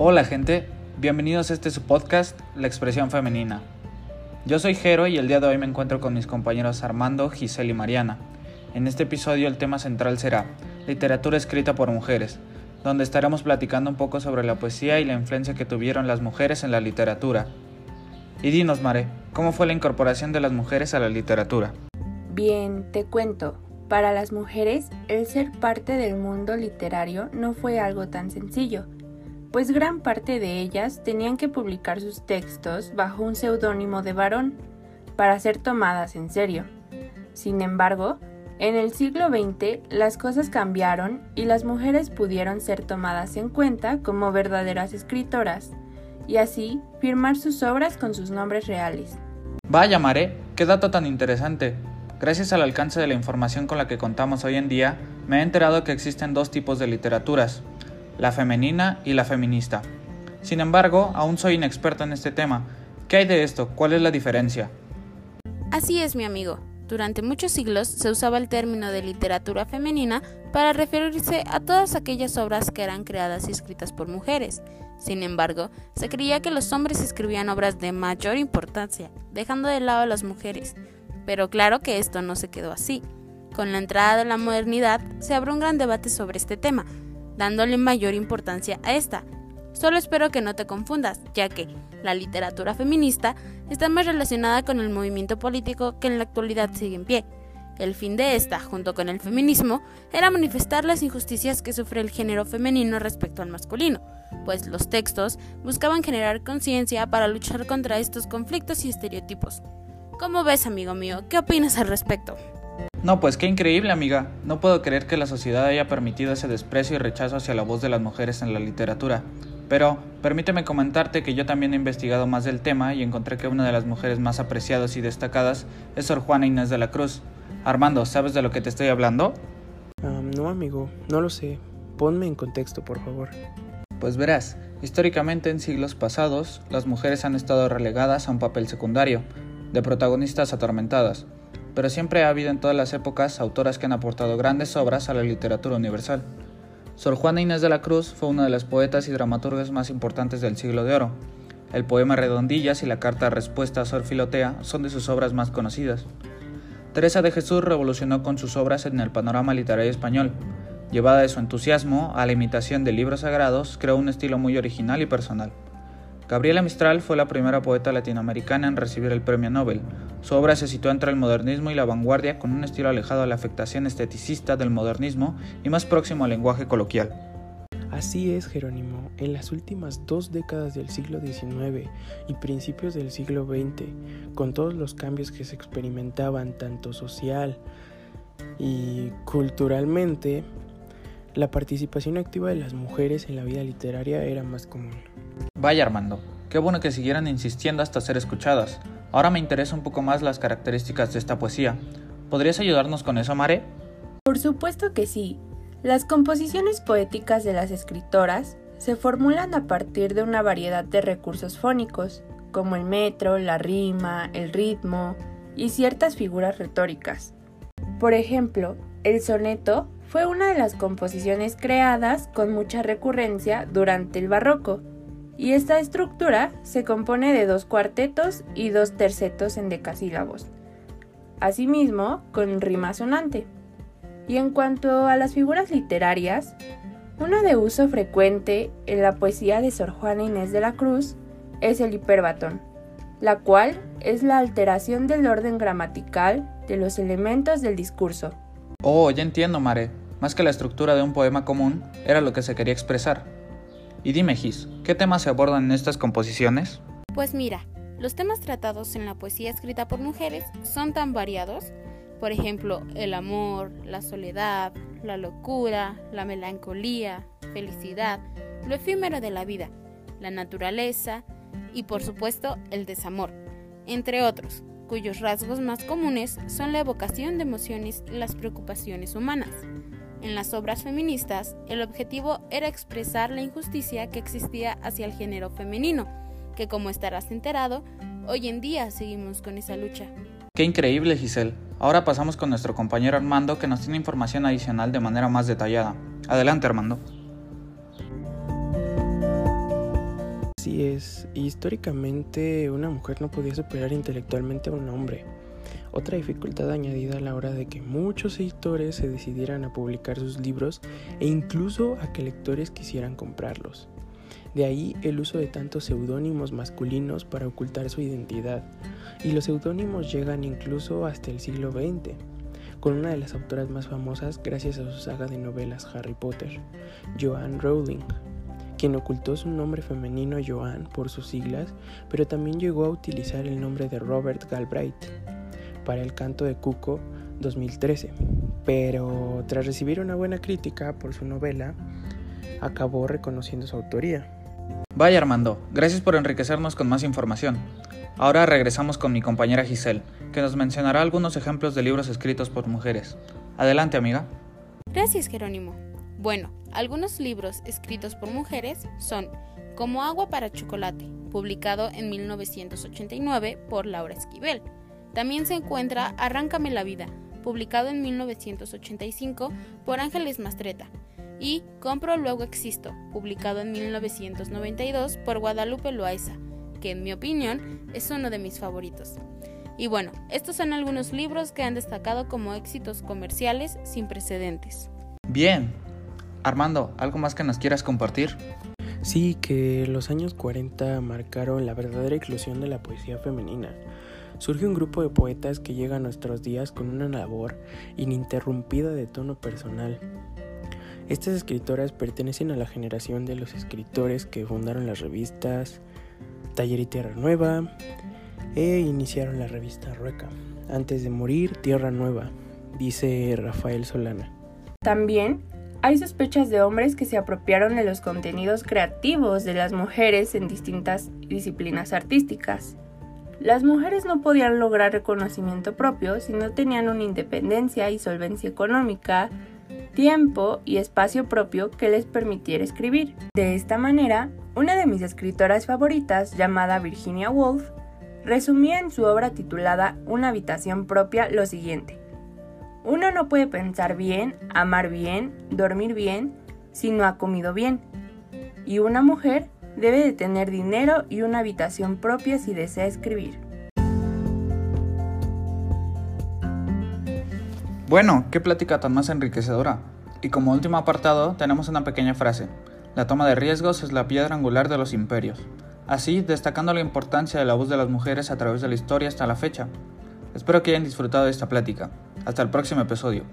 Hola gente, bienvenidos a este su podcast, La Expresión Femenina. Yo soy Jero y el día de hoy me encuentro con mis compañeros Armando, Giselle y Mariana. En este episodio el tema central será literatura escrita por mujeres, donde estaremos platicando un poco sobre la poesía y la influencia que tuvieron las mujeres en la literatura. Y dinos, Mare, ¿cómo fue la incorporación de las mujeres a la literatura? Bien, te cuento. Para las mujeres, el ser parte del mundo literario no fue algo tan sencillo, pues gran parte de ellas tenían que publicar sus textos bajo un seudónimo de varón, para ser tomadas en serio. Sin embargo, en el siglo XX las cosas cambiaron y las mujeres pudieron ser tomadas en cuenta como verdaderas escritoras, y así firmar sus obras con sus nombres reales. Vaya, Mare, qué dato tan interesante. Gracias al alcance de la información con la que contamos hoy en día, me he enterado que existen dos tipos de literaturas, la femenina y la feminista. Sin embargo, aún soy inexperta en este tema. ¿Qué hay de esto? ¿Cuál es la diferencia? Así es, mi amigo. Durante muchos siglos se usaba el término de literatura femenina para referirse a todas aquellas obras que eran creadas y escritas por mujeres. Sin embargo, se creía que los hombres escribían obras de mayor importancia, dejando de lado a las mujeres. Pero claro que esto no se quedó así. Con la entrada de la modernidad se abrió un gran debate sobre este tema, dándole mayor importancia a esta. Solo espero que no te confundas, ya que la literatura feminista está más relacionada con el movimiento político que en la actualidad sigue en pie. El fin de esta, junto con el feminismo, era manifestar las injusticias que sufre el género femenino respecto al masculino, pues los textos buscaban generar conciencia para luchar contra estos conflictos y estereotipos. ¿Cómo ves, amigo mío? ¿Qué opinas al respecto? No, pues qué increíble, amiga. No puedo creer que la sociedad haya permitido ese desprecio y rechazo hacia la voz de las mujeres en la literatura. Pero permíteme comentarte que yo también he investigado más del tema y encontré que una de las mujeres más apreciadas y destacadas es Sor Juana Inés de la Cruz. Armando, ¿sabes de lo que te estoy hablando? no, amigo, no lo sé. Ponme en contexto, por favor. Pues verás, históricamente en siglos pasados, las mujeres han estado relegadas a un papel secundario, de protagonistas atormentadas, pero siempre ha habido en todas las épocas autoras que han aportado grandes obras a la literatura universal. Sor Juana Inés de la Cruz fue una de las poetas y dramaturgas más importantes del siglo de oro. El poema Redondillas y la carta respuesta a Sor Filotea son de sus obras más conocidas. Teresa de Jesús revolucionó con sus obras en el panorama literario español. Llevada de su entusiasmo a la imitación de libros sagrados, creó un estilo muy original y personal. Gabriela Mistral fue la primera poeta latinoamericana en recibir el premio Nobel. Su obra se situó entre el modernismo y la vanguardia con un estilo alejado de la afectación esteticista del modernismo y más próximo al lenguaje coloquial. Así es, Jerónimo. En las últimas dos décadas del siglo XIX y principios del siglo XX, con todos los cambios que se experimentaban tanto social y culturalmente, la participación activa de las mujeres en la vida literaria era más común. Vaya Armando, qué bueno que siguieran insistiendo hasta ser escuchadas. Ahora me interesa un poco más las características de esta poesía. ¿Podrías ayudarnos con eso, Mare? Por supuesto que sí. Las composiciones poéticas de las escritoras se formulan a partir de una variedad de recursos fónicos, como el metro, la rima, el ritmo y ciertas figuras retóricas. Por ejemplo, el soneto fue una de las composiciones creadas con mucha recurrencia durante el barroco, y esta estructura se compone de dos cuartetos y dos tercetos en decasílabos, asimismo con rima sonante. Y en cuanto a las figuras literarias, una de uso frecuente en la poesía de Sor Juana Inés de la Cruz es el hiperbatón, la cual es la alteración del orden gramatical de los elementos del discurso. Oh, ya entiendo, Mare. Más que la estructura de un poema común, era lo que se quería expresar. Y dime, Gis, ¿qué temas se abordan en estas composiciones? Pues mira, los temas tratados en la poesía escrita por mujeres son tan variados. Por ejemplo, el amor, la soledad, la locura, la melancolía, felicidad, lo efímero de la vida, la naturaleza y por supuesto el desamor, entre otros, cuyos rasgos más comunes son la evocación de emociones y las preocupaciones humanas. En las obras feministas, el objetivo era expresar la injusticia que existía hacia el género femenino, que como estarás enterado, hoy en día seguimos con esa lucha. Qué increíble, Giselle. Ahora pasamos con nuestro compañero Armando que nos tiene información adicional de manera más detallada. Adelante, Armando. Así es, históricamente una mujer no podía superar intelectualmente a un hombre. Otra dificultad añadida a la hora de que muchos editores se decidieran a publicar sus libros e incluso a que lectores quisieran comprarlos. De ahí el uso de tantos seudónimos masculinos para ocultar su identidad, y los seudónimos llegan incluso hasta el siglo XX, con una de las autoras más famosas gracias a su saga de novelas Harry Potter, Joanne Rowling quien ocultó su nombre femenino Joan por sus siglas, pero también llegó a utilizar el nombre de Robert Galbraith para el canto de Cuco 2013. Pero tras recibir una buena crítica por su novela, acabó reconociendo su autoría. Vaya Armando, gracias por enriquecernos con más información. Ahora regresamos con mi compañera Giselle, que nos mencionará algunos ejemplos de libros escritos por mujeres. Adelante, amiga. Gracias, Jerónimo. Bueno, algunos libros escritos por mujeres son Como agua para chocolate, publicado en 1989 por Laura Esquivel. También se encuentra Arráncame la vida, publicado en 1985 por Ángeles Mastreta. Y Compro luego existo, publicado en 1992 por Guadalupe Loaiza, que en mi opinión es uno de mis favoritos. Y bueno, estos son algunos libros que han destacado como éxitos comerciales sin precedentes. Bien, Armando, ¿algo más que nos quieras compartir? Sí, que los años 40 marcaron la verdadera inclusión de la poesía femenina. Surge un grupo de poetas que llega a nuestros días con una labor ininterrumpida de tono personal. Estas escritoras pertenecen a la generación de los escritores que fundaron las revistas Taller y Tierra Nueva e iniciaron la revista Rueca. Antes de morir, Tierra Nueva, dice Rafael Solana. También hay sospechas de hombres que se apropiaron de los contenidos creativos de las mujeres en distintas disciplinas artísticas. Las mujeres no podían lograr reconocimiento propio si no tenían una independencia y solvencia económica, tiempo y espacio propio que les permitiera escribir. De esta manera, una de mis escritoras favoritas, llamada Virginia Woolf, resumía en su obra titulada Una habitación propia lo siguiente. Uno no puede pensar bien, amar bien, dormir bien, si no ha comido bien. Y una mujer debe de tener dinero y una habitación propia si desea escribir. Bueno, qué plática tan más enriquecedora. Y como último apartado tenemos una pequeña frase. La toma de riesgos es la piedra angular de los imperios. Así, destacando la importancia de la voz de las mujeres a través de la historia hasta la fecha. Espero que hayan disfrutado de esta plática. Hasta el próximo episodio.